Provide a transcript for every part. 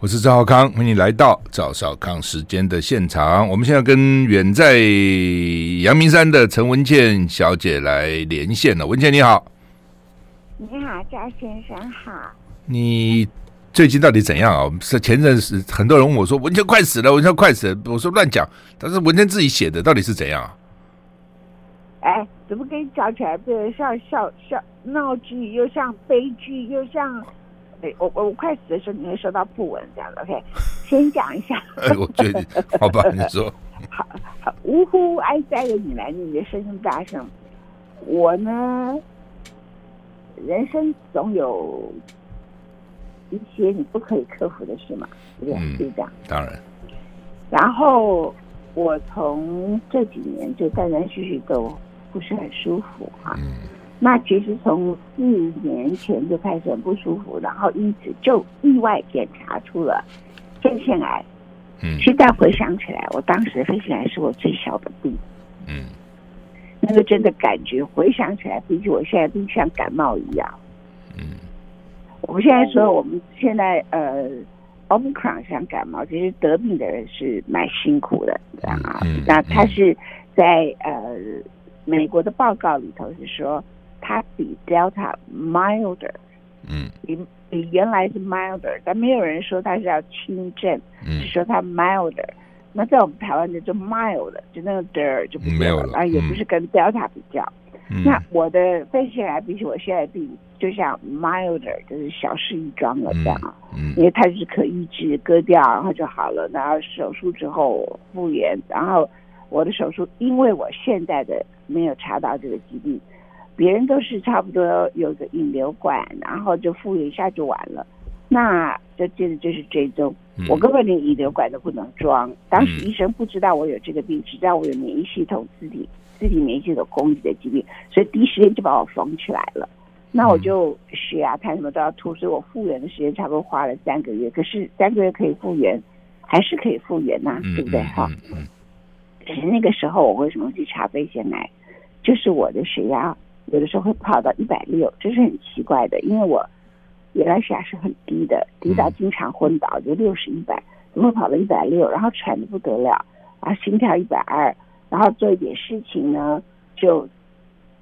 我是赵浩康，欢迎来到赵少康时间的现场。我们现在跟远在阳明山的陈文倩小姐来连线了。文倩你好，你好，赵先生好。你最近到底怎样啊？是前阵子很多人问我说文倩快死了，文倩快死了。我说乱讲，但是文倩自己写的到底是怎样啊？哎，怎么跟你讲起来？不像笑笑闹剧，又像悲剧，又像……对我我我快死的时候，你会收到訃闻这样的。OK，先讲一下。哎，我觉得 好吧，你说。好，好，呜呼哀哉的你来，你的声音大声。我呢，人生总有一些你不可以克服的事嘛，对不对？嗯，是这样。当然。然后我从这几年就断断续续都不是很舒服啊。嗯。那其实从四年前就开始很不舒服，然后因此就意外检查出了肺腺癌。嗯，现在回想起来，我当时的肺腺癌是我最小的病。嗯，那个真的感觉回想起来，比起我现在病像感冒一样。嗯，我们现在说我们现在呃，Omicron 像感冒，其实得病的人是蛮辛苦的，你知道吗？那他是在呃美国的报告里头是说。它比 Delta milder，嗯，比比原来是 milder，但没有人说它是要轻症，嗯，是说它 milder。那在我们台湾就就 mild，就那个 der 就没有了，啊，也不是跟 Delta 比较。嗯、那我的肺腺癌比起我现在病，就像 milder，就是小事一桩了这样，嗯，因为它是可医治，割掉然后就好了，然后手术之后复原，然后我的手术，因为我现在的没有查到这个疾病。别人都是差不多有个引流管，然后就复原一下就完了。那就接着就是追踪，我根本连引流管都不能装。当时医生不知道我有这个病，只知道我有免疫系统自体自体免疫系统攻击的疾病，所以第一时间就把我缝起来了。那我就血压、看什么都要吐，所以我复原的时间差不多花了三个月。可是三个月可以复原，还是可以复原呐、啊，对不对？哈。可是那个时候我为什么去查肺腺癌？就是我的血压。有的时候会跑到一百六，这是很奇怪的，因为我原来血压是很低的，低到经常昏倒，就六十一百，怎么会跑到一百六？然后喘的不得了，然后心跳一百二，然后做一点事情呢，就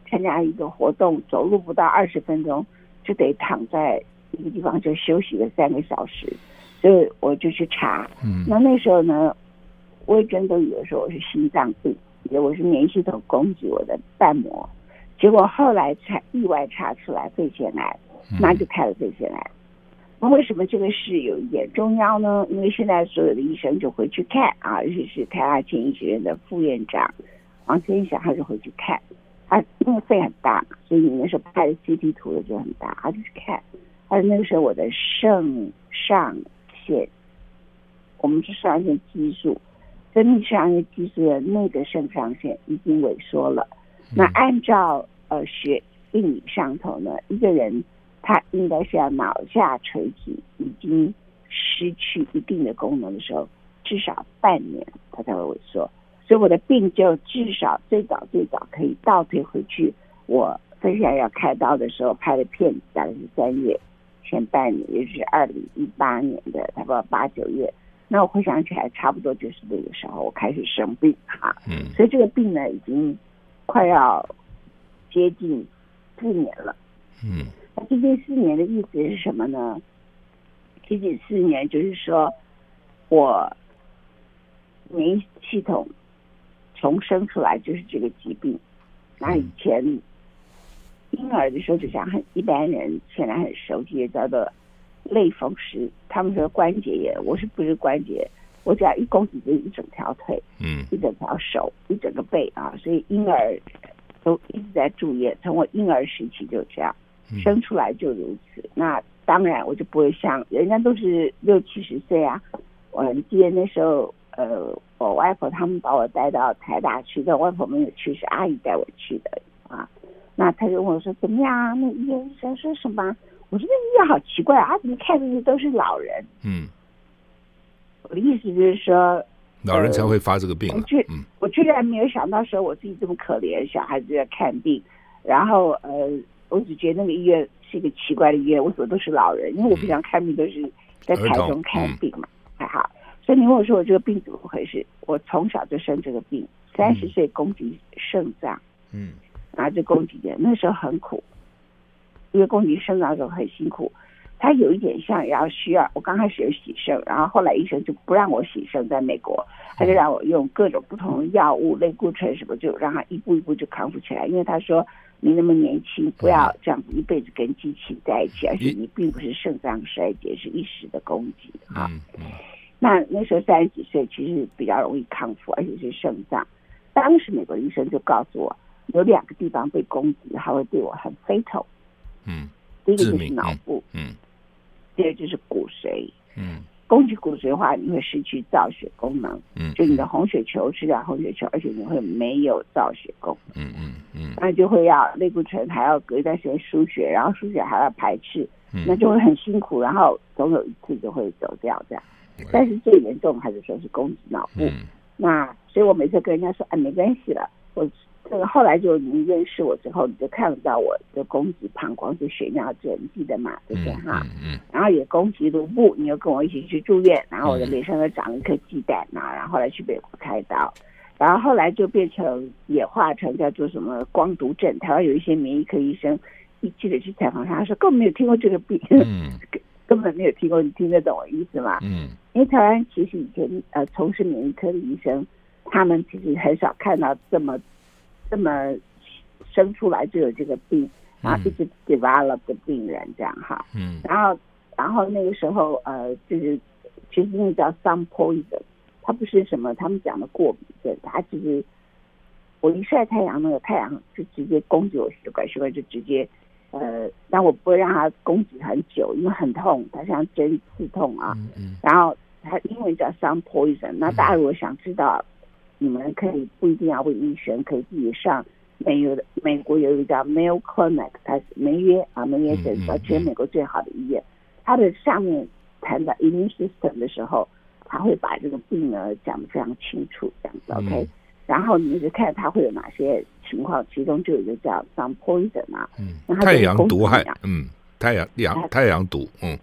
参加一个活动，走路不到二十分钟就得躺在一个地方就休息了三个小时，所以我就去查，嗯，那那时候呢，我也真的以为说我是心脏病，以为我是免疫系统攻击我的瓣膜。结果后来才意外查出来肺腺癌，那就开了肺腺癌。那为什么这个事有一点重要呢？因为现在所有的医生就回去看啊，尤其是台大前医学院的副院长王天祥，他就回去看。他因为肺很大，所以你那时候拍的 CT 图的就很大，他就去看。他说那个时候我的肾上腺，我们是肾上腺激素，分泌肾上腺激素的那个肾上腺已经萎缩了。那按照呃学病理上头呢，一个人他应该是要脑下垂体已经失去一定的功能的时候，至少半年他才会萎缩。所以我的病就至少最早最早可以倒退回去，我分享要开刀的时候拍的片子大概是三月前半年，也就是二零一八年的差不多八九月。那我回想起来，差不多就是那个时候我开始生病哈。嗯。所以这个病呢，已经。快要接近四年了，嗯，那接近四年的意思是什么呢？接近四年就是说，我免疫系统重生出来就是这个疾病。那以前婴儿的时候就像很一般人现在很熟悉的叫做类风湿，他们说关节炎，我是不是关节？我只要一攻击就一整条腿，嗯，一整条手，一整个背啊，所以婴儿都一直在住院。从我婴儿时期就这样，生出来就如此。嗯、那当然我就不会像人家都是六七十岁啊。我记得那时候，呃，我外婆他们把我带到台大去，但外婆没有去，是阿姨带我去的啊。那他就问我说：“怎么样啊？那医院医生说什么？”我说：“那医院好奇怪啊，怎么看的都是老人？”嗯。我的意思就是说，老人才会发这个病。我居，我居然没有想到说我自己这么可怜，小孩子在看病。然后呃，我只觉得那个医院是一个奇怪的医院，为什么都是老人？因为我平常看病都是在台中看病嘛，还好。所以你问我说我这个病怎么回事？我从小就生这个病，三十岁攻击肾脏，嗯，然后就攻击的，那时候很苦，因为攻击肾脏的时候很辛苦。他有一点像然后需要，我刚开始有洗肾，然后后来医生就不让我洗肾，在美国，他就让我用各种不同的药物，类固醇什么，就让他一步一步就康复起来。因为他说你那么年轻，不要这样子一辈子跟机器在一起，而且你并不是肾脏衰竭，是一时的攻击啊。那那时候三十几岁，其实比较容易康复，而且是肾脏。当时美国医生就告诉我，有两个地方被攻击，还会对我很 fatal。嗯，第一个就是脑部。嗯。第二就是骨髓，嗯，攻击骨髓的话，你会失去造血功能，嗯，就你的红血球吃掉红血球，而且你会没有造血功能，嗯嗯嗯，那就会要类固醇，还要隔一段时间输血，然后输血还要排斥，嗯，那就会很辛苦，然后总有一次就会走掉这样，但是最严重还是说是攻击脑部，嗯，那所以我每次跟人家说，哎，没关系了，我。这个后来就你认识我之后，你就看到我的攻击膀胱是血尿症，你记得吗？对不对哈？嗯。嗯然后也攻击颅部，你又跟我一起去住院，然后我的脸上又长了一颗鸡蛋呐，然后后来去美国开刀，然后后来就变成演化成叫做什么光毒症。台湾有一些免疫科医生，一记者去采访他，他说根本没有听过这个病，嗯，根本没有听过，你听得懂我意思吗？嗯。因为台湾其实以前呃从事免疫科的医生，他们其实很少看到这么。这么生出来就有这个病，然后一直 develop 的病人这样哈，嗯，然后然后那个时候呃就是其实那个叫 sun poison，它不是什么他们讲的过敏症，它其实我一晒太阳，那个太阳就直接攻击我血管，血管就直接呃，但我不会让它攻击很久，因为很痛，它像针刺痛啊，嗯嗯，然后它英文叫 sun poison，那大家如果想知道。你们可以不一定要问医生，可以自己上美有的美国有一个叫 Mayo Clinic，它是梅约啊梅约诊所，全美国最好的医院。它的上面谈到 immune system 的时候，他会把这个病呢讲得非常清楚，这样子 OK。然后你就看他会有哪些情况，其中就有一个叫 sun poison 啊，嗯，太阳毒害，嗯，太阳阳太阳毒，嗯。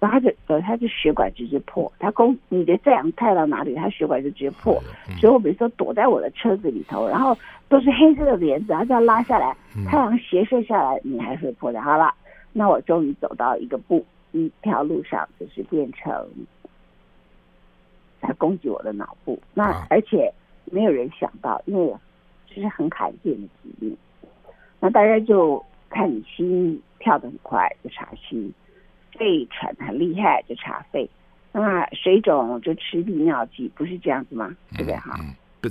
然后他就呃，他就血管直接破，他攻你的太阳太到哪里，他血管就直接破。所以我比如说躲在我的车子里头，然后都是黑色的帘子，然后这样拉下来，太阳斜射下来，你还是会破掉。好了，那我终于走到一个步一条路上，就是变成他攻击我的脑部。那而且没有人想到，因为这是很罕见的疾病。那大家就看你心跳得很快，就查心。肺喘很厉害就查肺，那水肿就吃利尿剂，不是这样子吗？对不对哈？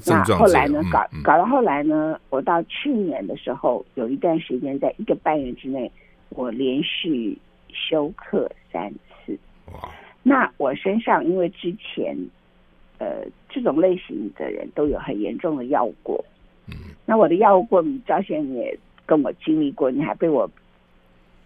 那后来呢？搞搞到后来呢？我到去年的时候，有一段时间，在一个半月之内，我连续休克三次。哇！那我身上因为之前呃这种类型的人都有很严重的药物过，嗯，那我的药物过敏，赵先生也跟我经历过，你还被我。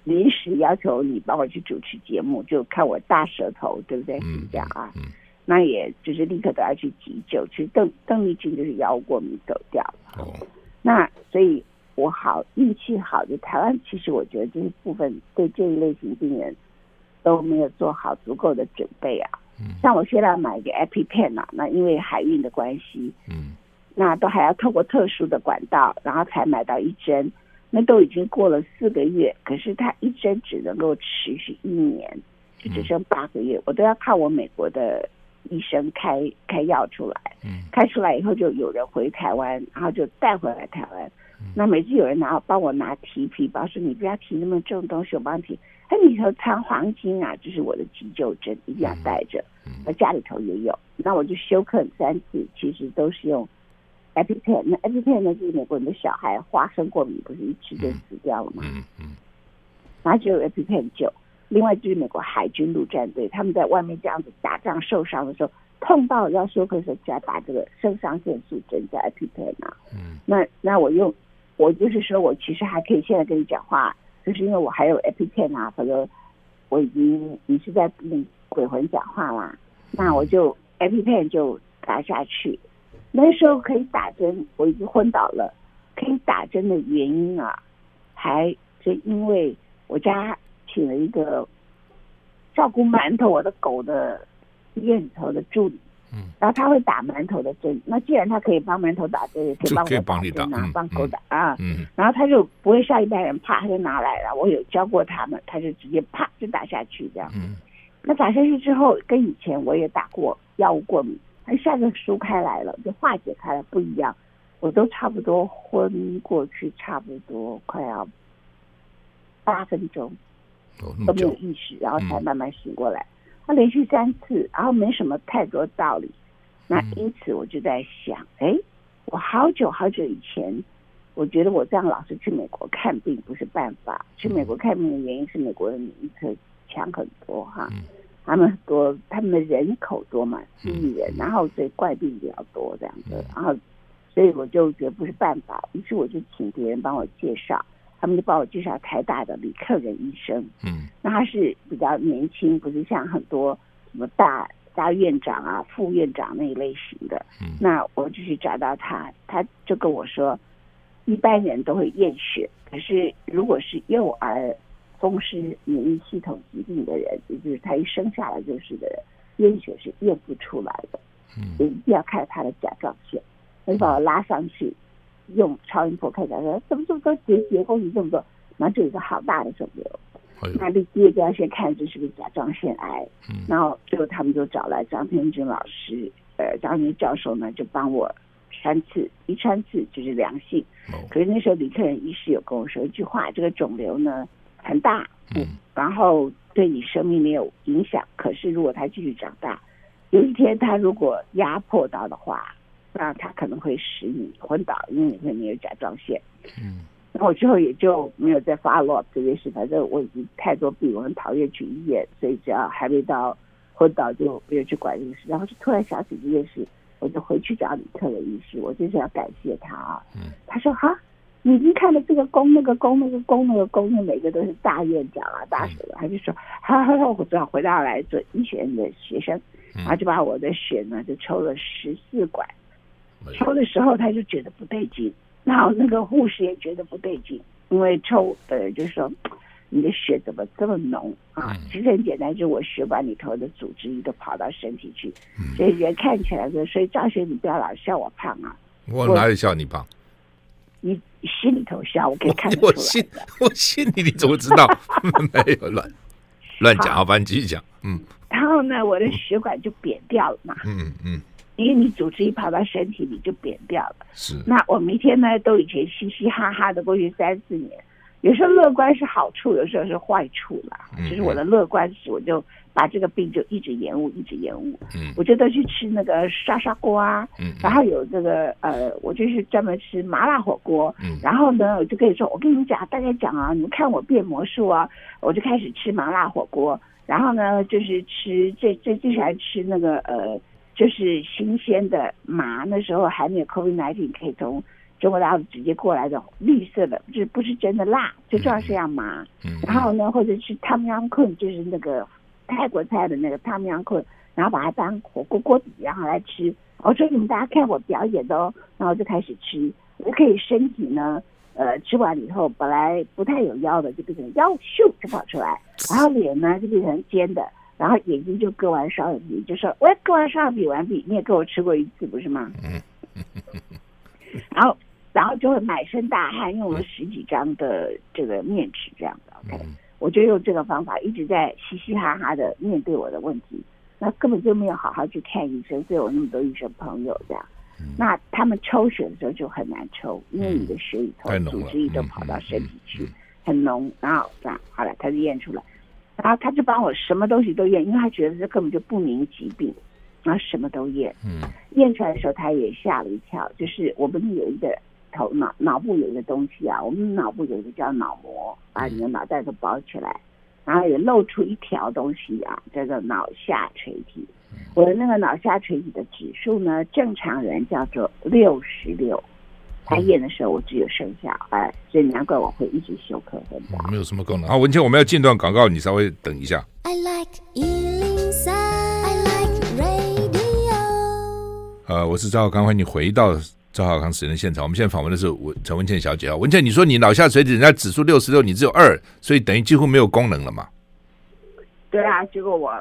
临时要求你帮我去主持节目，就看我大舌头，对不对？是这样啊，嗯嗯、那也就是立刻都要去急救。其实邓邓丽君就是药物过敏走掉了。哦，那所以我好运气好，就台湾其实我觉得这一部分对这一类型病人都没有做好足够的准备啊。嗯，像我现在买一个 EpiPen 啊，那因为海运的关系，嗯，那都还要透过特殊的管道，然后才买到一针。那都已经过了四个月，可是它一针只能够持续一年，就只剩八个月，我都要靠我美国的医生开开药出来。嗯，开出来以后就有人回台湾，然后就带回来台湾。那每次有人拿帮我拿提皮包，说你不要提那么重东西，我帮你提。哎，里头藏黄金啊，就是我的急救针，一定要带着。我家里头也有，那我就休克三次，其实都是用。EpiPen，那 EpiPen 呢？就是美国人的小孩花生过敏，不是一吃就死掉了吗？嗯嗯。然后就有 EpiPen 救。另外就是美国海军陆战队，他们在外面这样子打仗受伤的时候，碰到要休克的时候，就要打这个肾上腺素针叫 EpiPen 啊。嗯。那那我用，我就是说我其实还可以现在跟你讲话，就是因为我还有 EpiPen 啊，否则我已经你是在跟鬼魂讲话啦。那我就 EpiPen 就打下去。那时候可以打针，我已经昏倒了。可以打针的原因啊，还是因为我家请了一个照顾馒头我的狗的医院里头的助理。嗯，然后他会打馒头的针。那既然他可以帮馒头打针，也可以帮我打针啊，帮狗打啊。嗯。然后他就不会像一般人，啪他就拿来了。我有教过他们，他就直接啪就打下去这样。嗯。那打下去之后，跟以前我也打过药物过敏，他一下子疏开来了，就化解开了不一样。我都差不多昏过去，差不多快要八分钟都没有意识，然后才慢慢醒过来。他连续三次，然后没什么太多道理。那因此我就在想，哎、嗯，我好久好久以前，我觉得我这样老是去美国看病不是办法。去美国看病的原因是美国的免疫力强很多哈，嗯、他们很多他们的人口多嘛，七亿人，然后所以怪病比较多这样子，然后所以我就觉得不是办法，于是我就请别人帮我介绍。他们就帮我介绍台大的李克仁医生，嗯，那他是比较年轻，不是像很多什么大大院长啊、副院长那一类型的，嗯，那我就去找到他，他就跟我说，一般人都会验血，可是如果是幼儿风湿免疫系统疾病的人，也就是他一生下来就是的人，验血是验不出来的，嗯，一定要看他的甲状腺，他就把我拉上去。用超音波看甲状腺怎么这么多结节，东西这么多，然后就有一个好大的肿瘤。哎、呦那第一个就要先看这是不是甲状腺癌。嗯、然后最后他们就找来张天军老师，呃，张天教授呢就帮我穿刺，一穿刺就是良性。哦、可是那时候李克仁医师有跟我说一句话：这个肿瘤呢很大，嗯，然后对你生命没有影响。可是如果它继续长大，有一天它如果压迫到的话。那他可能会使你昏倒，因为你会没有甲状腺。嗯，然后我之后也就没有再 follow up 这件事。反正我已经太多病，我很讨厌去医院，所以只要还没到昏倒就没有去管这个事。然后就突然想起这件事，我就回去找李克的医师，我就是要感谢他啊。嗯，他说哈，你已经看到这个宫那个宫那个宫那个宫，那每个都是大院长啊大什么，他就说好好好，我只好回到来做医学院的学生，然后就把我的血呢就抽了十四管。抽的时候他就觉得不对劲，然后那个护士也觉得不对劲，因为抽呃就是说你的血怎么这么浓啊？其实很简单，就是我血管里头的组织液都跑到身体去，所以人看起来就，所以赵学你不要老笑我胖啊！我哪里笑你胖？你心里头笑，我可以看得出来我。我心我心里你怎么知道？没有乱乱讲，好吧，你继续讲。嗯。然后呢，我的血管就扁掉了嘛。嗯嗯。嗯因为你组织一跑到身体里就扁掉了。是。那我每天呢都以前嘻嘻哈哈的过去三四年，有时候乐观是好处，有时候是坏处啦。就是我的乐观是，我就把这个病就一直延误，一直延误。嗯。我就都去吃那个沙沙锅啊。嗯。然后有这个呃，我就是专门吃麻辣火锅。嗯。然后呢，我就可以说，我跟你们讲，大家讲啊，你们看我变魔术啊，我就开始吃麻辣火锅。然后呢，就是吃最最最喜欢吃那个呃。就是新鲜的麻，那时候还没有 COVID-19，可以从中国大陆直接过来的绿色的，就是不是真的辣，就这样是样麻。嗯。然后呢，或者是 Tom Yum Goong，就是那个泰国菜的那个 Yum Goong，然后把它当火锅锅底，然后来吃。我说你们大家看我表演的哦，然后就开始吃，我可以身体呢，呃，吃完以后本来不太有腰的，就变成腰咻就跑出来，然后脸呢就变成尖的。然后眼睛就割完双眼皮，就说：“我也割完双眼皮完毕，你也给我吃过一次，不是吗？”嗯，然后，然后就会满身大汗，用了十几张的这个面纸，这样的。OK，我就用这个方法一直在嘻嘻哈哈的面对我的问题，那根本就没有好好去看医生，所以我那么多医生朋友这样。那他们抽血的时候就很难抽，因为你的血里头组织液都跑到身体去，很浓。然后这样好了，他就验出来。然后他就帮我什么东西都验，因为他觉得这根本就不明疾病，然后什么都验。嗯，验出来的时候他也吓了一跳，就是我们有一个头脑脑部有一个东西啊，我们脑部有一个叫脑膜，把你的脑袋都包起来，然后也露出一条东西啊，叫做脑下垂体。我的那个脑下垂体的指数呢，正常人叫做六十六。排验的时候，我只有剩下哎，所以难怪我会一直休克很早。没有什么功能。好，文倩，我们要进段广告，你稍微等一下。I like 103，I like radio。呃，我是赵少康，欢迎你回到赵浩康时间的现场。我们现在访问的是文陈文倩小姐啊，文倩，你说你脑下垂体人家指数六十六，你只有二，所以等于几乎没有功能了嘛？对啊，结果我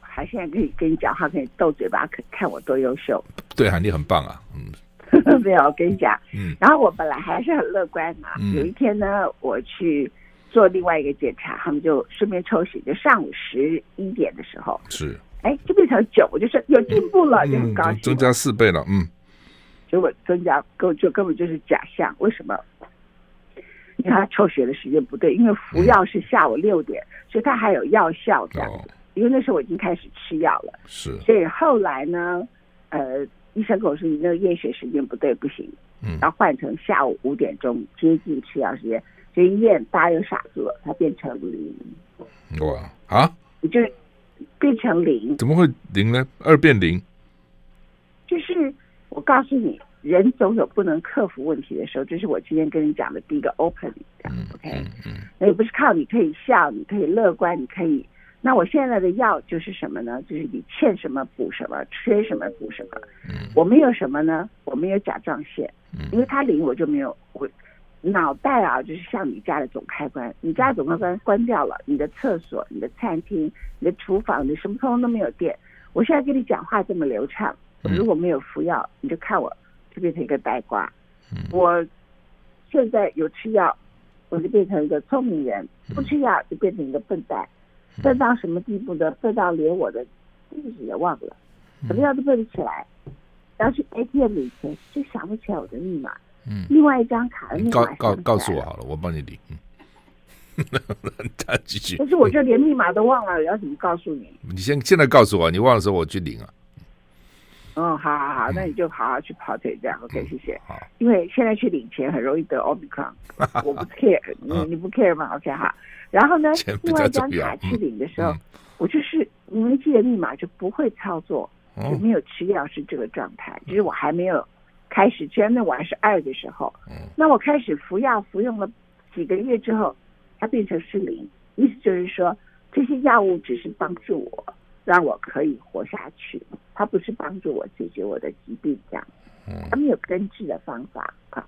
还现在可以跟你讲话，可以斗嘴巴，可看我多优秀。对啊，你很棒啊，嗯。没有，我跟你讲，嗯。然后我本来还是很乐观嘛，嗯、有一天呢，我去做另外一个检查，他们就顺便抽血，就上午十一点的时候，是，哎，就变成九，我就说有进步了，嗯、就很高兴，增加四倍了，嗯。结果增加根就根本就是假象，为什么？因为他抽血的时间不对，因为服药是下午六点，嗯、所以他还有药效这样子。哦、因为那时候我已经开始吃药了，是。所以后来呢，呃，医生跟我说你那个验血时间不对，不行，嗯，然后换成下午五点钟接近吃药时间，所以医院大家又傻住了，它变成零。哇啊！你就变成零？怎么会零呢？二变零？就是我告诉你。人总有不能克服问题的时候，这是我今天跟你讲的第一个样 OK？那也不是靠你可以笑，你可以乐观，你可以。那我现在的药就是什么呢？就是你欠什么补什么，缺什么补什么。我没有什么呢？我没有甲状腺，因为它零我就没有。我脑袋啊，就是像你家的总开关，你家总开关关掉了，你的厕所、你的餐厅、你的厨房，你什么通通都没有电。我现在跟你讲话这么流畅，如果没有服药，你就看我。就变成一个呆瓜。我现在有吃药，我就变成一个聪明人；不吃药就变成一个笨蛋。笨到什么地步呢？笨到连我的地址也忘了，什么药都背不起来。要去 ATM 领钱，就想不起来我的密码。嗯，另外一张卡的密码告告告诉我好了，我帮你领。他继续。可是我这连密码都忘了，要怎么告诉你？你先现在告诉我，你忘了时候我去领啊。嗯，好好好，那你就好好去跑腿，这样 OK，谢谢。好，因为现在去领钱很容易得 Omicron，我不 care，你你不 care 吗？OK 哈。然后呢，另外一张卡去领的时候，我就是你没记得密码就不会操作，就没有吃药是这个状态。就是我还没有开始，虽然那我还是二的时候，那我开始服药服用了几个月之后，它变成是零，意思就是说这些药物只是帮助我。让我可以活下去，它不是帮助我解决我的疾病，这样，他没有根治的方法啊。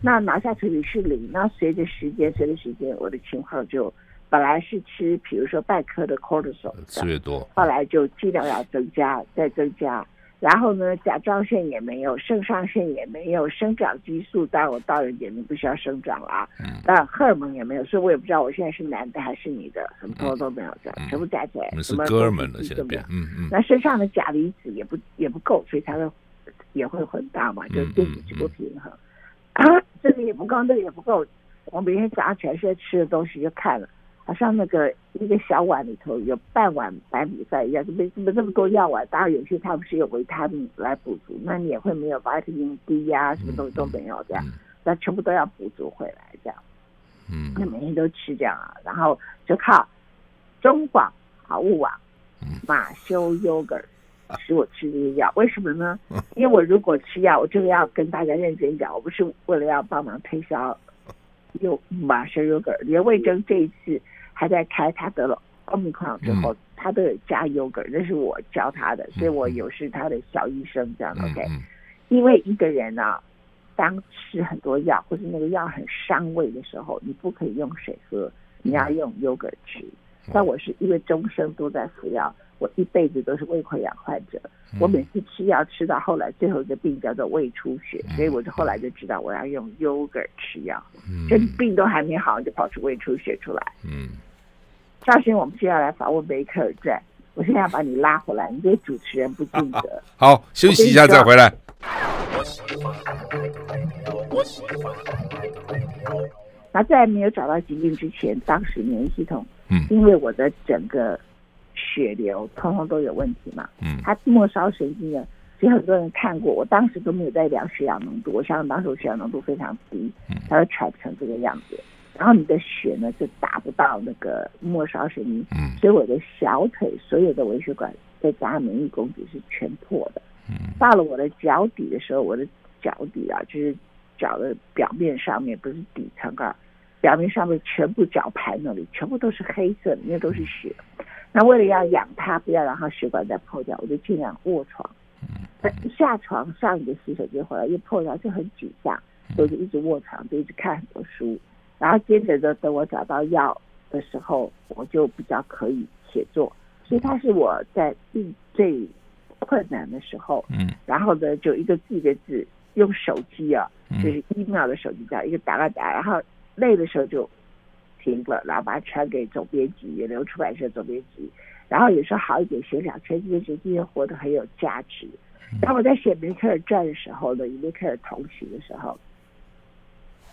那拿下垂体是零，那随着时间，随着时间，我的情况就本来是吃，比如说半颗的 cortisol，吃越多，后来就剂量要增加，再增加。然后呢，甲状腺也没有，肾上腺也没有，生长激素，当然我到了年龄不需要生长了啊。嗯。当然荷尔蒙也没有，所以我也不知道我现在是男的还是女的，什么都都没有，这样全部加起来，什么哥们了，现在变。嗯嗯。那身上的钾离子也不也不够，所以它会也会很大嘛，就电子就不平衡。啊，这个也不够，那个也不够。我每天早上起来吃的东西就看了。好像那个一个小碗里头有半碗白米饭一样，怎么怎么这么多药丸？当然有些它不是有维他命来补足，那你也会没有维他命 D 呀，什么东西都没有这样，那全部都要补足回来这样。嗯，那每天都吃这样啊，然后就靠中广好物网马修 Yogurt 使我吃这些药，为什么呢？因为我如果吃药，我这个要跟大家认真讲，我不是为了要帮忙推销，有马修 Yogurt，连魏征这一次。他在开，他得了奥密克戎之后，他都有加 yogurt，那是我教他的，所以我有是他的小医生这样的。OK，因为一个人啊，当吃很多药或者那个药很伤胃的时候，你不可以用水喝，你要用 yogurt 吃。但我是因为终生都在服药，我一辈子都是胃溃疡患者，我每次吃药吃到后来，最后一个病叫做胃出血，所以我就后来就知道我要用 yogurt 吃药，这病都还没好，就跑出胃出血出来。嗯。赵鑫，我们接下来访问梅克尔传。我现在要把你拉回来，你对主持人不尽责。好，休息一下再回来。那在没有找到疾病之前，当时免疫系统，嗯，因为我的整个血流通通都有问题嘛，嗯，它末梢神经的，其实很多人看过，我当时都没有在量血氧浓度，我想当时我血氧浓度非常低，它会喘成这个样子。然后你的血呢就达不到那个末梢神经，嗯，所以我的小腿所有的微血管再加上免疫供给是全破的，嗯，到了我的脚底的时候，我的脚底啊，就是脚的表面上面不是底层啊，表面上面全部脚盘那里全部都是黑色，里面都是血。那为了要养它，不要让它血管再破掉，我就尽量卧床。下床上一个洗手间回来又破掉，就很沮丧，所以就一直卧床，就一直看很多书。然后接着呢等我找到药的时候，我就比较可以写作，所以他是我在最最困难的时候，嗯，然后呢，就一个字一个字用手机啊，就是 email 的手机这样一个打个打，然后累的时候就停了，然后把它传给总编辑，也留出版社总编辑，然后有时候好一点写两篇，就觉得今天活得很有价值。当我在写梅克尔传的时候呢，与梅克尔同行的时候，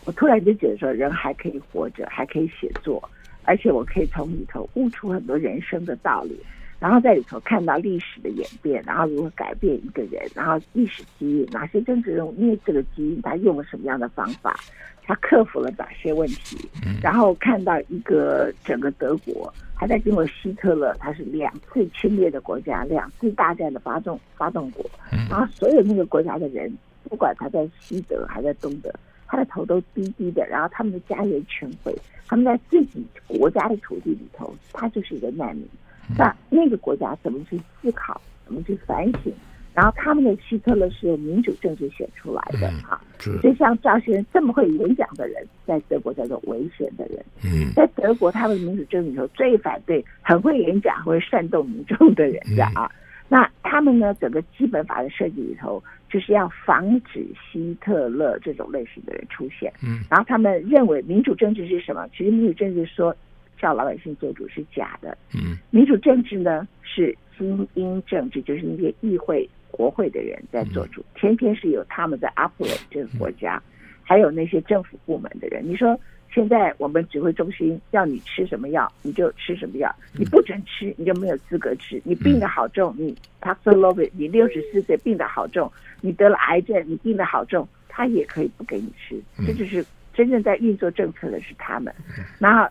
我突然就觉得说，人还可以活着，还可以写作，而且我可以从里头悟出很多人生的道理，然后在里头看到历史的演变，然后如何改变一个人，然后历史基因，哪些政治人物因为这个基因，他用了什么样的方法，他克服了哪些问题，然后看到一个整个德国。他在经过希特勒，他是两次侵略的国家，两次大战的发动发动国，然后所有那个国家的人，不管他在西德还在东德，他的头都低低的，然后他们的家园全毁，他们在自己国家的土地里头，他就是一个难民。那那个国家怎么去思考，怎么去反省？然后他们的希特勒是由民主政治选出来的啊，所以像赵先生这么会演讲的人，在德国叫做危险的人。嗯，在德国，他们民主政治里头最反对很会演讲、会煽动民众的人的啊。那他们呢，整个基本法的设计里头，就是要防止希特勒这种类型的人出现。嗯，然后他们认为民主政治是什么？其实民主政治说叫老百姓做主是假的。嗯，民主政治呢是精英政治，就是那些议会。国会的人在做主，偏偏是有他们在 operate 这个国家，还有那些政府部门的人。你说现在我们指挥中心要你吃什么药，你就吃什么药；你不准吃，你就没有资格吃。你病得好重，你 Paxlovid，你六十四岁病得好重，你得了癌症，你病得好重，他也可以不给你吃。这就是真正在运作政策的是他们，然后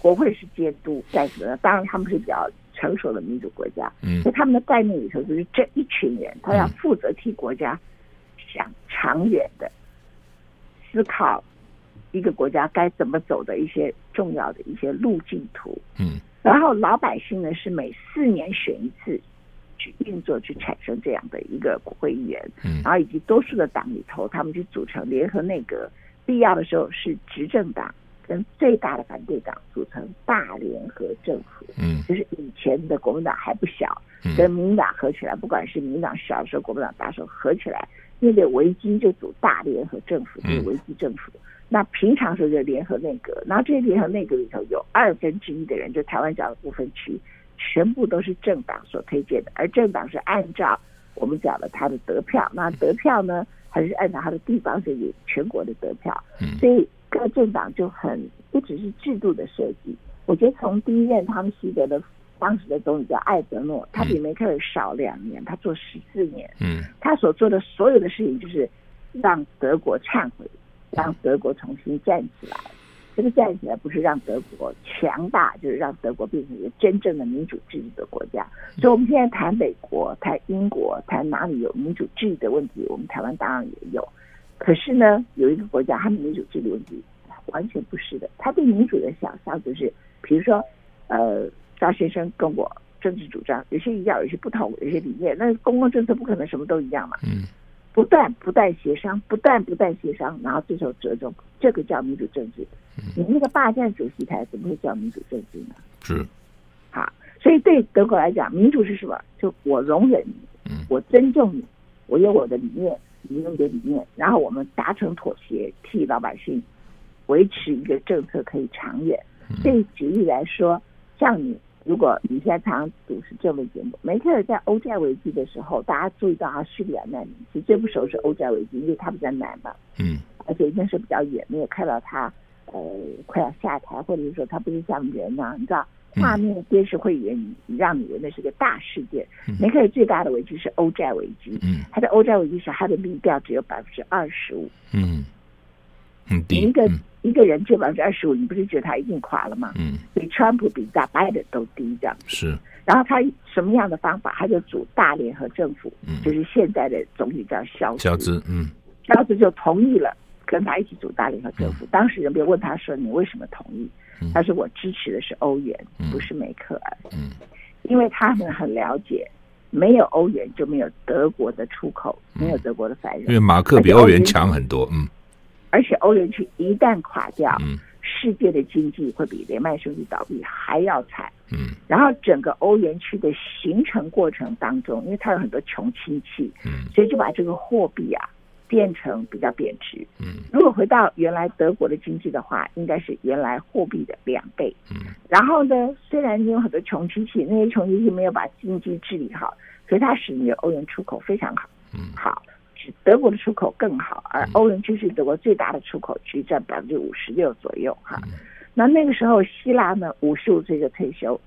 国会是监督干什么呢？当然他们是比较。成熟的民主国家，嗯，所以他们的概念里头就是这一群人，他要负责替国家想长远的思考，一个国家该怎么走的一些重要的一些路径图，嗯，然后老百姓呢是每四年选一次去运作，去产生这样的一个国会议员，嗯，然后以及多数的党里头，他们去组成联合内阁，必要的时候是执政党。跟最大的反对党组成大联合政府，嗯，就是以前的国民党还不小，跟民进党合起来，不管是民进党小的时候，国民党大时候合起来，面对危机就组大联合政府，就是危机政府。那平常时候就联合内阁，然后这些联合内阁里头有二分之一的人，就台湾讲的部分区，全部都是政党所推荐的，而政党是按照我们讲的他的得票，那得票呢，还是按照他的地方选举全国的得票，所以。各政党就很不只是制度的设计，我觉得从第一任他们习得的当时的总理叫艾德诺，他比梅克尔少两年，他做十四年，嗯，他所做的所有的事情就是让德国忏悔，让德国重新站起来。这个站起来不是让德国强大，就是让德国变成一个真正的民主制度的国家。所以，我们现在谈美国、谈英国、谈哪里有民主制度的问题，我们台湾当然也有。可是呢，有一个国家，他们民主制度问题完全不是的。他对民主的想象就是，比如说，呃，赵先生跟我政治主张有些一样，有些不同，有些理念。那公共政策不可能什么都一样嘛。嗯。不断不断协商，不断不断协商，然后最后折中，这个叫民主政治。你那个霸占主席台，怎么会叫民主政治呢？是。好，所以对德国来讲，民主是什么？就我容忍你，我尊重你，我有我的理念。理论的理念，然后我们达成妥协，替老百姓维持一个政策可以长远。对举例来说，像你，如果你现在常常主持这类节目，梅克尔在欧债危机的时候，大家注意到啊叙利亚难民，其实最不熟是欧债危机，因为他比较难嘛，嗯，而且那时候比较远，没有看到他呃快要下台，或者是说他不是像人呐、啊，你知道。画面电视会员，你让你以为那是个大事件。梅克尔最大的危机是欧债危机。嗯，他的欧债危机是，他的民调只有百分之二十五。嗯，很低。一个一个人只有百分之二十五，你不是觉得他一定垮了吗？嗯，比川普比大拜登都低，这样是。然后他什么样的方法？他就组大联合政府，嗯就是现在的总理叫肖肖兹。嗯，肖兹就同意了跟他一起组大联合政府。当时人们问他说：“你为什么同意？”他说：“我支持的是欧元，不是梅克尔。嗯，因为他们很了解，没有欧元就没有德国的出口，没有德国的繁荣。因为马克比欧元强很多。嗯，而且欧元区一旦垮掉，嗯，世界的经济会比雷曼兄弟倒闭还要惨。嗯，然后整个欧元区的形成过程当中，因为它有很多穷亲戚，嗯，所以就把这个货币啊变成比较贬值。嗯，如果回到原来德国的经济的话，应该是原来货币的两倍。嗯，然后呢，虽然你有很多穷亲戚，那些穷亲戚没有把经济治理好，所以它使你的欧元出口非常好。嗯，好，是德国的出口更好，而欧元区是德国最大的出口区，占百分之五十六左右哈。那那个时候，希腊呢，五十五岁就退休。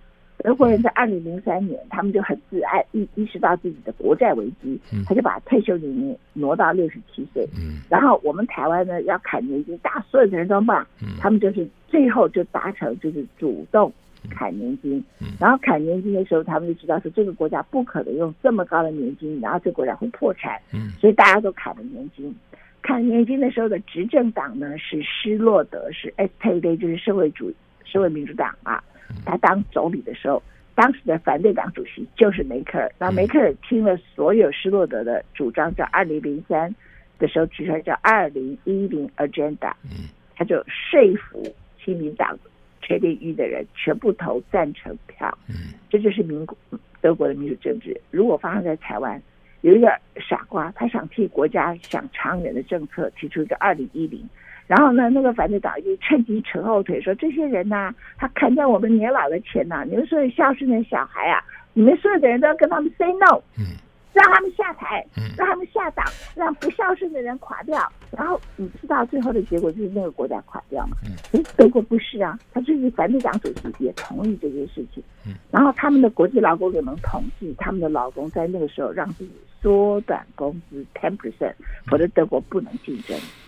德国人在二零零三年，他们就很自爱，意意识到自己的国债危机，他就把退休年龄挪到六十七岁。嗯，然后我们台湾呢要砍年金，大所有的人都骂，他们就是最后就达成就是主动砍年金。然后砍年金的时候，他们就知道说这个国家不可能用这么高的年金，然后这个国家会破产。嗯，所以大家都砍了年金。砍年金的时候的执政党呢是施洛德，是 SPD，就是社会主义社会民主党啊。他当总理的时候，当时的反对党主席就是梅克尔。那梅克尔听了所有施洛德的主张，叫二零零三的时候提出来叫二零一零 Agenda，他就说服亲民党确定役的人全部投赞成票。这就是民国德国的民主政治。如果发生在台湾，有一个傻瓜，他想替国家想长远的政策，提出一个二零一零。然后呢，那个反对党就趁机扯后腿，说这些人呢、啊，他砍掉我们年老的钱呐、啊，你们所有孝顺的小孩啊，你们所有的人都要跟他们 say no，嗯，让他们下台，让他们下党，让不孝顺的人垮掉。然后你知道最后的结果就是那个国家垮掉嘛？嗯，德国不是啊，他就是反对党主席也同意这件事情。嗯，然后他们的国际劳工联盟统计，他们的劳工在那个时候让自己缩短工资 ten percent，否则德国不能竞争。嗯，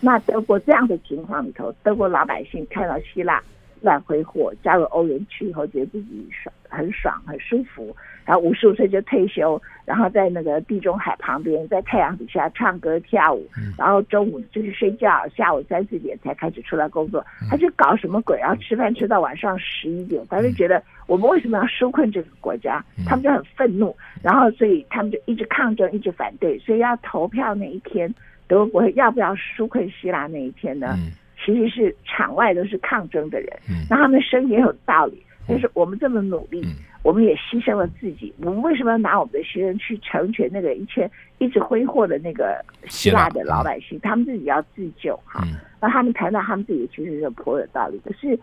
那德国这样的情况里头，德国老百姓看到希腊乱挥霍，加入欧元区以后，觉得自己爽，很爽，很舒服。然后五十五岁就退休，然后在那个地中海旁边，在太阳底下唱歌跳舞，然后中午就是睡觉，下午三四点才开始出来工作。他就搞什么鬼？然后吃饭吃到晚上十一点，他就觉得我们为什么要纾困这个国家？他们就很愤怒，然后所以他们就一直抗争，一直反对。所以要投票那一天。德国要不要纾困希腊那一天呢？嗯、其实是场外都是抗争的人，那、嗯、他们的声音也有道理。就是我们这么努力，嗯、我们也牺牲了自己，我们为什么要拿我们的牺牲去成全那个一切一直挥霍的那个希腊的老百姓？嗯、他们自己要自救哈。那、嗯、他们谈到他们自己其实是颇有道理，可是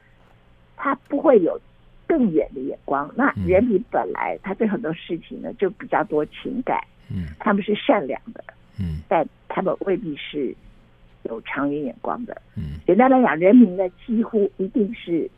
他不会有更远的眼光。那人民本来他对很多事情呢就比较多情感，嗯，他们是善良的。嗯，但他们未必是有长远眼光的。嗯，简单来讲，人民呢几乎一定是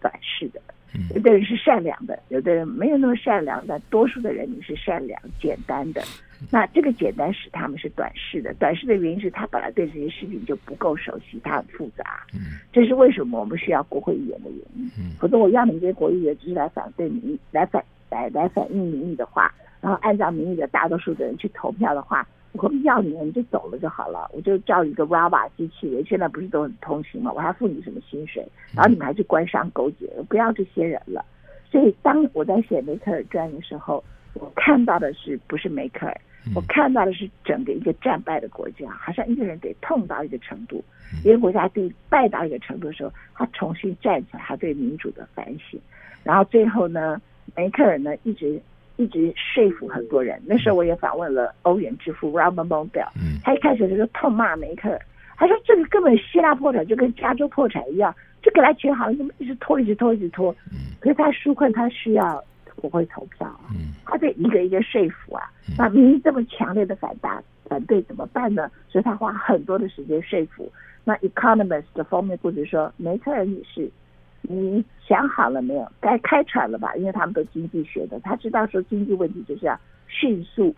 短视的。嗯，有的人是善良的，有的人没有那么善良，但多数的人民是善良、简单的。那这个简单使他们是短视的。短视的原因是他本来对这些事情就不够熟悉，他很复杂。嗯，这是为什么我们需要国会议员的原因。嗯，否则我要你们这些国会议员只是来反对民意、来反来来反映民意的话，然后按照民意的大多数的人去投票的话。我不要你，你就走了就好了。我就叫一个 Rava 机器人，现在不是都很通行吗？我还付你什么薪水？然后你们还去官商勾结，我不要这些人了。所以当我在写梅克尔传的时候，我看到的是不是梅克尔？我看到的是整个一个战败的国家，好像一个人得痛到一个程度，一个国家得败到一个程度的时候，他重新站起来，他对民主的反省。然后最后呢，梅克尔呢一直。一直说服很多人。那时候我也访问了欧元之父 Robert Mundell，他一开始就痛骂梅克尔，他说这个根本希腊破产就跟加州破产一样，就给他钱好像一直拖，一直拖，一直拖。可是他纾困，他需要国会投票，他得一个一个说服啊。那民意这么强烈的反打反对怎么办呢？所以他花很多的时间说服。那 Economist 的封面故事说，梅克尔女士。你想好了没有？该开船了吧？因为他们都经济学的，他知道说经济问题就是要迅速、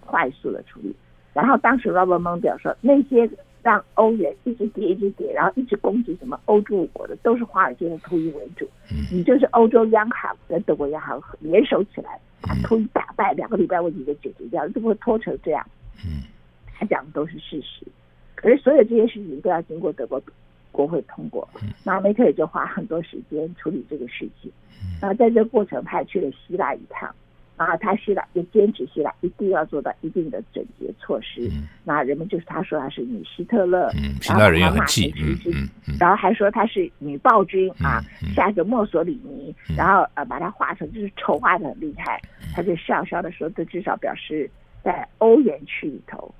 快速的处理。然后当时 Robert Mundell 说，那些让欧元一直跌、一直跌，然后一直攻击什么欧洲五国的，都是华尔街的秃鹰为主。你就是欧洲央行跟德国央行联手起来，把秃鹰打败，两个礼拜问题就解决掉，就不会拖成这样。他讲的都是事实，可是所有这些事情都要经过德国。国会通过，那梅克尔就花很多时间处理这个事情。然后在这个过程，他还去了希腊一趟，然后他希腊就坚持希腊一定要做到一定的整洁措施。嗯、那人们就是他说他是女希特勒，嗯，希腊人也很气，然后还说他是女暴君啊，下一个墨索里尼，嗯、然后呃把他画成就是丑化的很厉害。嗯、他就笑笑的说，这至少表示在欧元区里头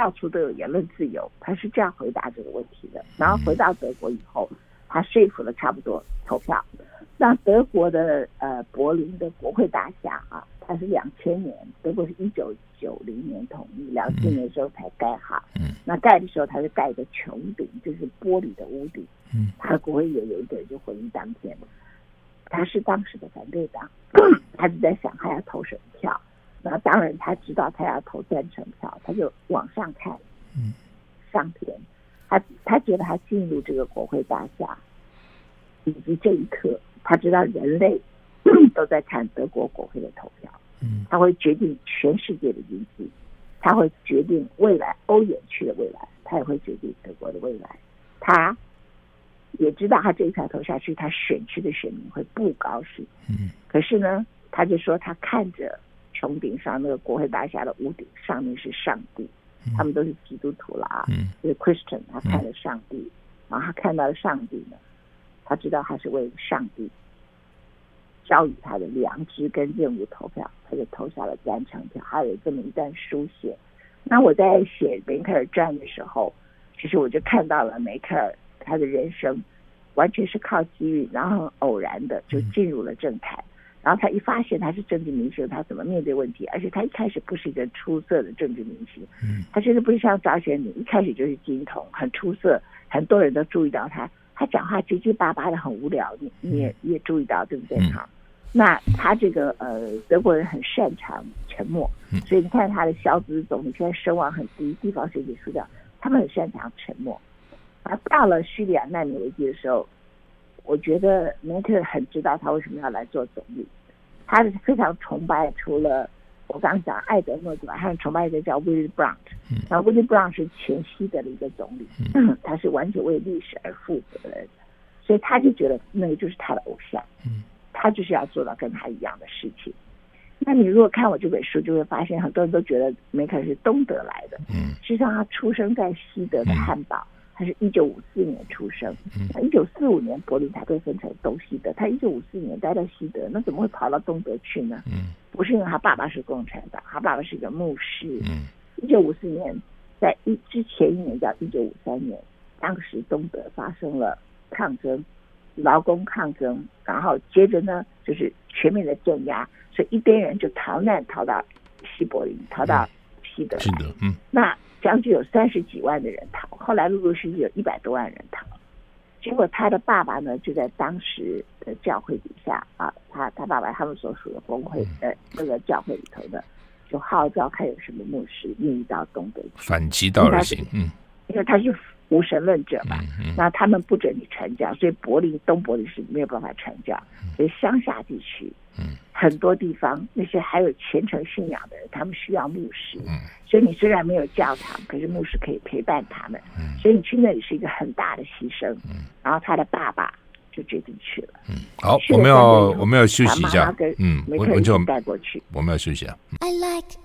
到处都有言论自由。他是这样回答这个问题的。然后回到德国以后，他说服了差不多投票。那德国的呃柏林的国会大厦啊，它是两千年，德国是一九九零年统一，两千年的时候才盖好。嗯，那盖的时候它是盖一个穹顶，就是玻璃的屋顶。嗯，他的国会也有一个人就回忆当天，他是当时的反对党，他就在想他要投什么票。那当然他知道他要投赞成票，他就往上看，嗯，上天，他他觉得他进入这个国会大厦，以及这一刻。他知道人类 都在看德国国会的投票，嗯，他会决定全世界的经济，他会决定未来欧元区的未来，他也会决定德国的未来。他也知道他这一票投下去，他选区的选民会不高兴，嗯，可是呢，他就说他看着穹顶上那个国会大厦的屋顶上面是上帝，他们都是基督徒了啊，嗯，就是 Christian，他看了上帝，然后他看到了上帝呢。他知道他是为上帝交予他的良知跟任务投票，他就投下了赞成票。还有这么一段书写。那我在写梅克尔传的时候，其实我就看到了梅克尔他的人生完全是靠机遇，然后很偶然的就进入了政坛。然后他一发现他是政治明星，他怎么面对问题？而且他一开始不是一个出色的政治明星，他甚至不是像张学友一开始就是金童，很出色，很多人都注意到他。他讲话结结巴巴的，很无聊。你你也你也注意到，对不对？哈、嗯，那他这个呃，德国人很擅长沉默，所以你看他的小子总理现在声望很低，地方选举输掉，他们很擅长沉默。而到了叙利亚难民危机的时候，我觉得梅克很知道他为什么要来做总理，他是非常崇拜，除了。我刚刚讲艾德诺之外，还有崇拜一个叫 Willy Brandt，然后 Willy Brandt 是前西德的一个总理，嗯、他是完全为历史而负责的，所以他就觉得那个就是他的偶像，他就是要做到跟他一样的事情。那你如果看我这本书，就会发现很多人都觉得梅克是东德来的，实际上他出生在西德的汉堡。他是一九五四年出生，那一九四五年柏林才被分成东西德。他一九五四年待在西德，那怎么会跑到东德去呢？嗯，不是因为他爸爸是共产党，他爸爸是一个牧师。嗯，一九五四年在一之前一年叫一九五三年，当时东德发生了抗争，劳工抗争，然后接着呢就是全面的镇压，所以一边人就逃难逃到西柏林，逃到西德来。西德，嗯，那。将近有三十几万的人逃，后来陆陆续续有一百多万人逃。结果他的爸爸呢，就在当时的教会底下啊，他他爸爸他们所属的工会呃那个教会里头的，就号召看有什么牧师愿意到东北去反其道而行。嗯，因为他是无神论者嘛，嗯嗯、那他们不准你传教，所以柏林东柏林是没有办法传教，所以乡下地区。嗯，很多地方那些还有虔诚信仰的人，他们需要牧师。嗯，所以你虽然没有教堂，可是牧师可以陪伴他们。嗯，所以你去那里是一个很大的牺牲。嗯，然后他的爸爸就决定去了。嗯，好，我们要我们要休息一下。嗯，我们就带过去。我们要休息啊。I like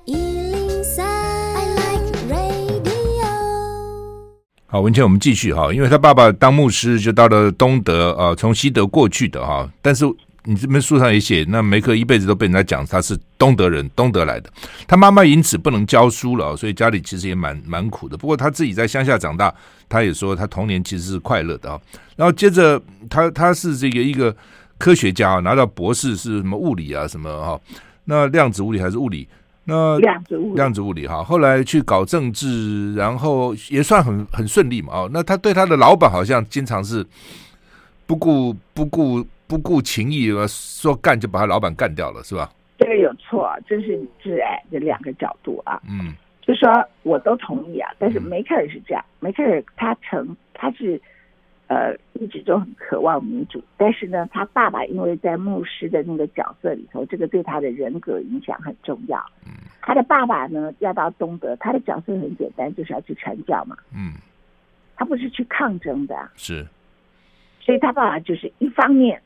好，文茜，我们继续哈，因为他爸爸当牧师就到了东德啊，从西德过去的哈，但是。你这边书上也写，那梅克一辈子都被人家讲他是东德人，东德来的。他妈妈因此不能教书了，所以家里其实也蛮蛮苦的。不过他自己在乡下长大，他也说他童年其实是快乐的啊。然后接着他他是这个一个科学家，拿到博士是什么物理啊什么哈？那量子物理还是物理？那量子物理，量子物理哈。后来去搞政治，然后也算很很顺利嘛。哦，那他对他的老板好像经常是不顾不顾。不顾情义，说干就把他老板干掉了，是吧？这个有错，这是挚爱的两个角度啊。嗯，就说我都同意啊，但是梅克尔是这样，嗯、梅克尔他成他是呃一直都很渴望民主，但是呢，他爸爸因为在牧师的那个角色里头，这个对他的人格影响很重要。嗯，他的爸爸呢要到东德，他的角色很简单，就是要去传教嘛。嗯，他不是去抗争的，是，所以他爸爸就是一方面。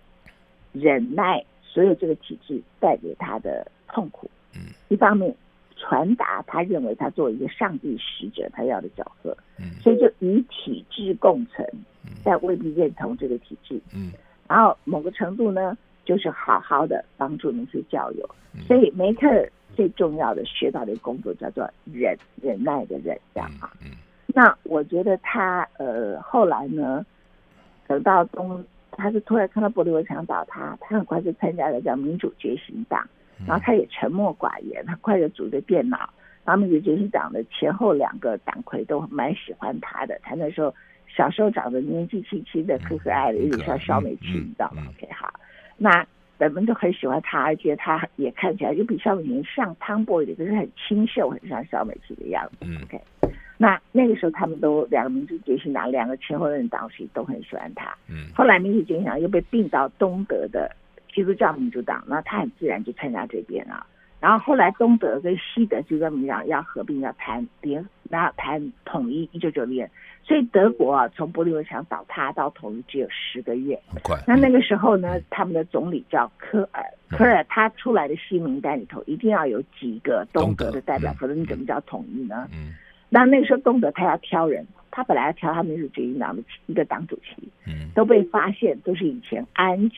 忍耐所有这个体制带给他的痛苦。嗯，一方面传达他认为他作为一个上帝使者他要的角色。嗯，所以就以体制共存，但未必认同这个体制。嗯，然后某个程度呢，就是好好的帮助那些教友。所以梅克尔最重要的学到的工作叫做忍忍耐的忍，这样啊。嗯，那我觉得他呃后来呢，等到东。他是突然看到玻利维墙倒塌，他很快就参加了叫民主觉醒党，然后他也沉默寡言，他快就组织电脑。然后民主觉醒党的前后两个党魁都蛮喜欢他的，他那时候小时候长得年纪轻轻的可可爱的，有点像小美琪，你知道吗？OK，好，那人们都很喜欢她，而且她也看起来就比小美琴像汤 boy 的，可是很清秀，很像小美琪的样子。OK。那那个时候，他们都两个民主觉醒党，两个前后任党席都很喜欢她。嗯。后来民主觉醒党又被并到东德的基督教民主党，那她很自然就参加这边了。然后后来东德跟西德基督教民主党要合并，要谈联，然后谈统一。一九九零年，所以德国啊，从柏林围墙倒塌到统一只有十个月。很快。那那个时候呢，他们的总理叫科尔，科尔他出来的新名单里头一定要有几个东德的代表，否则你怎么叫统一呢？嗯。那那个时候，东德他要挑人，他本来要挑他们民主决议党的一个党主席，嗯，都被发现都是以前安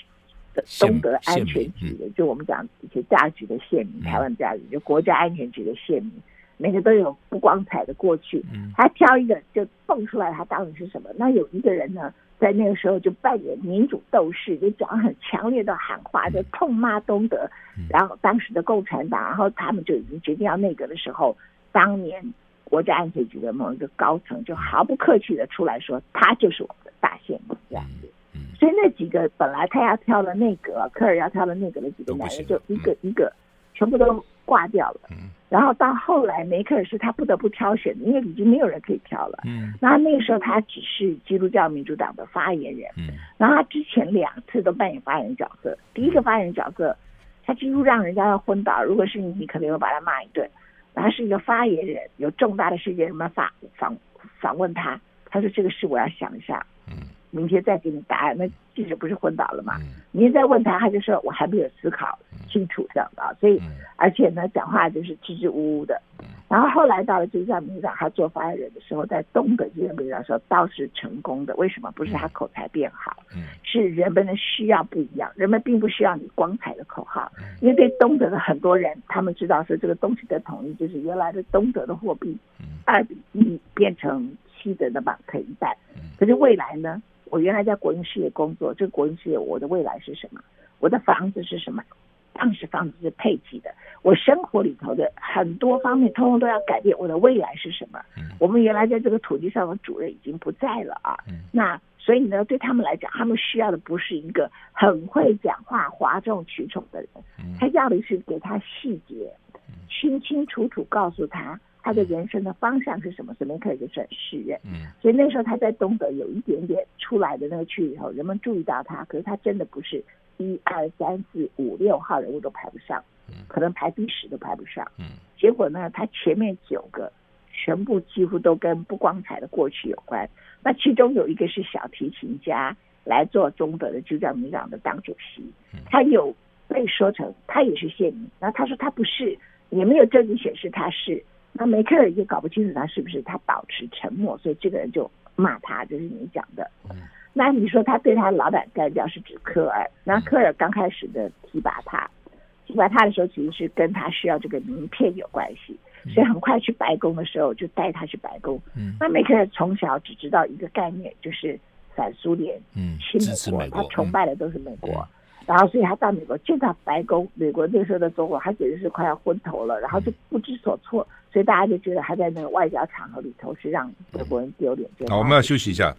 的东德安全局的，就我们讲以前大局的县民，台湾大局就国家安全局的县民，每个都有不光彩的过去，他挑一个就蹦出来，他到底是什么？那有一个人呢，在那个时候就扮演民主斗士，就讲很强烈的喊话，就痛骂东德，然后当时的共产党，然后他们就已经决定要内阁的时候，当年。国家安全局的某一个高层就毫不客气的出来说，他就是我们的大宪兵这样子。所以那几个本来他要挑的内阁，科尔要挑的内阁的几个男人，就一个一个全部都挂掉了。然后到后来梅克尔是他不得不挑选的，因为已经没有人可以挑了。嗯。然后那个时候他只是基督教民主党的发言人。嗯。然后他之前两次都扮演发言人角色，第一个发言人角色，他几乎让人家要昏倒。如果是你，你可能会把他骂一顿。然后是一个发言人，有重大的事件，什么访访访问他，他说这个事我要想一下，嗯，明天再给你答案。那记者不是昏倒了吗？明天再问他，他就说我还没有思考清楚这样的，所以而且呢，讲话就是支支吾吾的。然后后来到了基督教民主党，他做发言人的时候，在东德基督教民主党的时候倒是成功的。为什么？不是他口才变好，是人们的需要不一样。人们并不需要你光彩的口号，因为对东德的很多人，他们知道说这个东西的统一就是原来的东德的货币二比一变成西德的马克一半。可是未来呢？我原来在国营事业工作，这个国营事业我的未来是什么？我的房子是什么？当时房子是配给的，我生活里头的很多方面，通通都要改变。我的未来是什么？我们原来在这个土地上的主人已经不在了啊。那所以呢，对他们来讲，他们需要的不是一个很会讲话、哗众取宠的人，他要的是给他细节，清清楚楚告诉他他的人生的方向是什么。所以梅克尔就是很识人。所以那时候他在东德有一点点出来的那个区域以后，人们注意到他，可是他真的不是。一二三四五六号人物都排不上，可能排第十都排不上。结果呢，他前面九个全部几乎都跟不光彩的过去有关。那其中有一个是小提琴家来做中德的基督教民党的党主席，他有被说成他也是县民，那他说他不是，也没有证据显示他是。那梅克尔也搞不清楚他是不是，他保持沉默，所以这个人就骂他，就是你讲的。那你说他对他老板干掉是指科尔？那科尔刚开始的提拔他，提拔他的时候其实是跟他需要这个名片有关系，所以很快去白宫的时候就带他去白宫。那梅克尔从小只知道一个概念，就是反苏联、嗯亲美国，他崇拜的都是美国。然后所以他到美国见到白宫，美国那时候的总统，他简直是快要昏头了，然后就不知所措，所以大家就觉得他在那个外交场合里头是让德国人丢脸。好，我们要休息一下。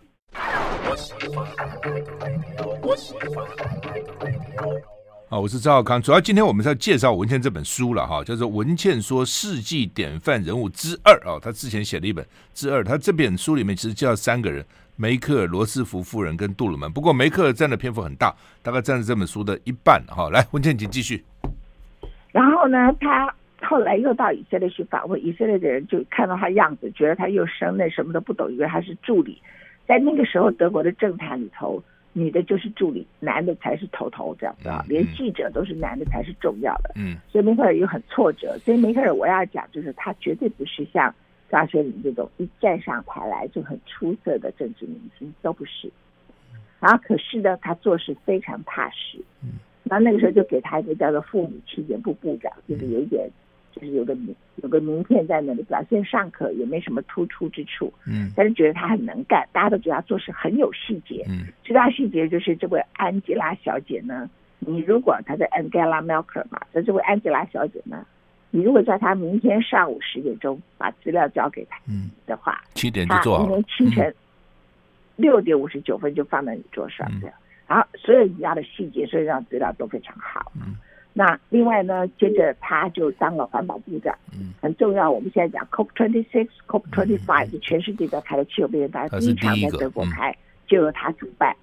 好，我是赵少康。主要今天我们是要介绍文茜这本书了哈，叫做《文茜说世纪典范人物之二》啊。他之前写了一本之二，他这本书里面其实介绍三个人：梅克尔、罗斯福夫人跟杜鲁门。不过梅克尔占的篇幅很大，大概占了这本书的一半。哈，来，文倩，请继续。然后呢，他后来又到以色列去访问，以色列的人就看到他样子，觉得他又生嫩，什么都不懂，以为他是助理。在那个时候，德国的政坛里头，女的就是助理，男的才是头头，这样子啊，连记者都是男的才是重要的。嗯，所以梅克尔又很挫折。所以梅克尔我要讲，就是他绝对不是像张学里这种一站上台来就很出色的政治明星，都不是。然后可是呢，他做事非常踏实。嗯，然后那个时候就给他一个叫做妇女青年部部长，就是有一点。就是有个名有个名片在那里，表现尚可，也没什么突出之处。嗯，但是觉得他很能干，大家都觉得他做事很有细节。嗯，最大细节就是这位安吉拉小姐呢，你如果她在 Angela Merkel 嘛，那这位安吉拉小姐呢，你如果在他明天上午十点钟把资料交给他的话，七点就做好，明天清晨六点五十九分就放在你桌上这样，然后所有你要的细节，所有资料都非常好。嗯。那另外呢，接着他就当了环保部长，嗯，很重要。我们现在讲 COP twenty six、COP twenty five，是全世界在开的气候变化，第一场在德国开，就由他主办。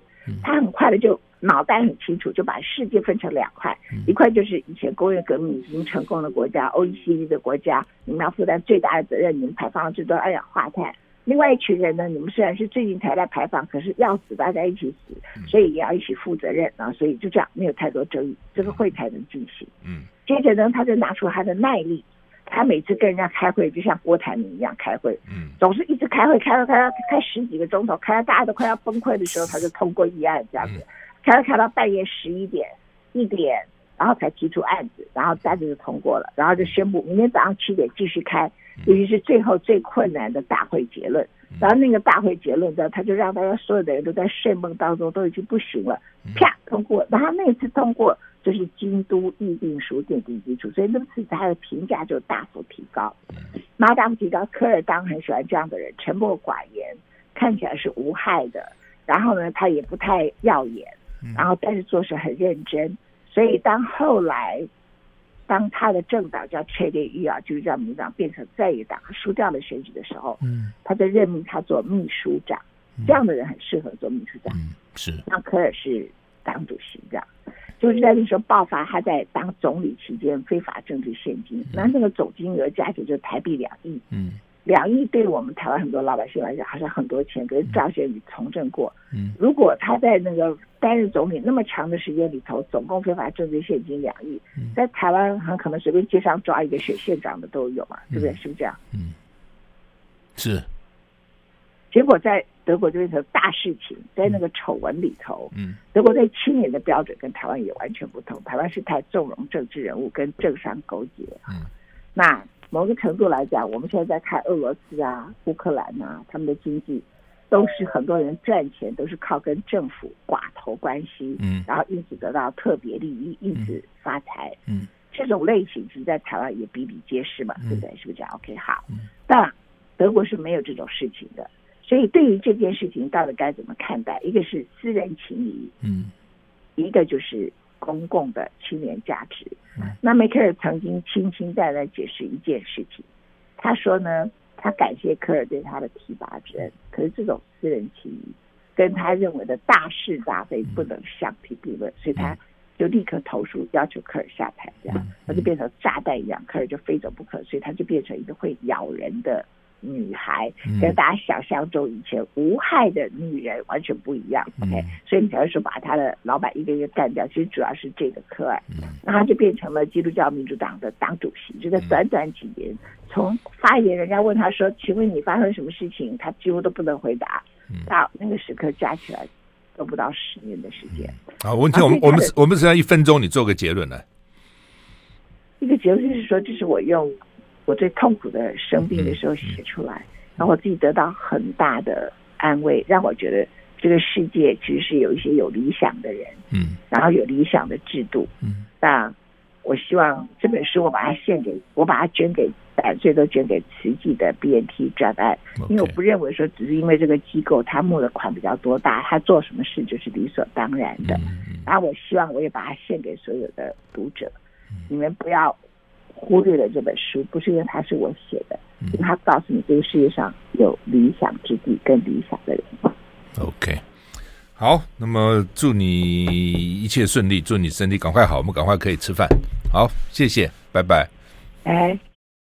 他很快的就脑袋很清楚，就把世界分成两块，一块就是以前工业革命已经成功的国家，OECD 的国家，你们要负担最大的责任，你们排放了最多二氧化碳。另外一群人呢，你们虽然是最近才来排放，可是要死大家一起死，所以也要一起负责任啊。所以就这样，没有太多争议，这个会才能进行。嗯，接着呢，他就拿出他的耐力，他每次跟人家开会，就像郭台铭一样开会，嗯，总是一直开会，开会开到开十几个钟头，开到大家都快要崩溃的时候，他就通过议案这样子，开到开到半夜十一点一点，然后才提出案子，然后大家就通过了，然后就宣布明天早上七点继续开。尤其是最后最困难的大会结论，然后那个大会结论呢，他就让大家所有的人都在睡梦当中，都已经不行了，啪通过。然后那次通过就是京都议定书奠定基础，所以那次他的评价就大幅提高。然后大幅提高，科尔当很喜欢这样的人，沉默寡言，看起来是无害的。然后呢，他也不太耀眼，然后但是做事很认真。所以当后来。当他的政党叫切列伊尔，就是叫民党变成在野党，输掉了选举的时候，嗯，他就任命他做秘书长，嗯、这样的人很适合做秘书长。嗯，是。那科尔是党主席，这样，就是在那时候爆发他在当总理期间非法政治现金，那、嗯、那个总金额加起来就是台币两亿，嗯。两亿对我们台湾很多老百姓来讲，好像很多钱。可是赵学宇从政过，嗯，如果他在那个担任总理那么长的时间里头，总共非法政治现金两亿，在台湾很可能随便街上抓一个选县长的都有嘛，对不对？是不是这样？嗯，是。结果在德国就变成大事情，在那个丑闻里头，嗯，德国在青年的标准跟台湾也完全不同。台湾是太纵容政治人物跟政商勾结，嗯，那。某个程度来讲，我们现在在看俄罗斯啊、乌克兰啊，他们的经济都是很多人赚钱都是靠跟政府寡头关系，嗯，然后因此得到特别利益，因此发财，嗯，这种类型其实在台湾也比比皆是嘛，嗯、对不对？是不是这样？OK，好，嗯，但德国是没有这种事情的，所以对于这件事情到底该怎么看待？一个是私人情谊，嗯，一个就是。公共的青年价值，嗯、那梅克尔曾经轻轻淡淡解释一件事情，他说呢，他感谢科尔对他的提拔之恩，可是这种私人情谊跟他认为的大是大非不能相提并论，所以他就立刻投诉要求科尔下台，这样他就变成炸弹一样，科尔就非走不可，所以他就变成一个会咬人的。女孩跟大家想象中以前无害的女人完全不一样，嗯，OK，所以你才会说把他的老板一个一个干掉。其实主要是这个科尔，嗯，那他就变成了基督教民主党的党主席。就在短短几年，从发言人家问他说：“请问你发生什么事情？”他几乎都不能回答。到那个时刻加起来都不到十年的时间。好，问题我们我们我们只要一分钟，你做个结论呢。一个结论就是说，这是我用。我最痛苦的生病的时候写出来，然后我自己得到很大的安慰，让我觉得这个世界其实是有一些有理想的人，嗯，然后有理想的制度，嗯。那我希望这本书我把它献给，我把它捐给，最多捐给慈济的 BNT 专案，因为我不认为说只是因为这个机构他募的款比较多大，他做什么事就是理所当然的。然后我希望我也把它献给所有的读者，你们不要。忽略了这本书，不是因为它是我写的，因为它告诉你这个世界上有理想之地跟理想的人。OK，好，那么祝你一切顺利，祝你身体赶快好，我们赶快可以吃饭。好，谢谢，拜拜。哎。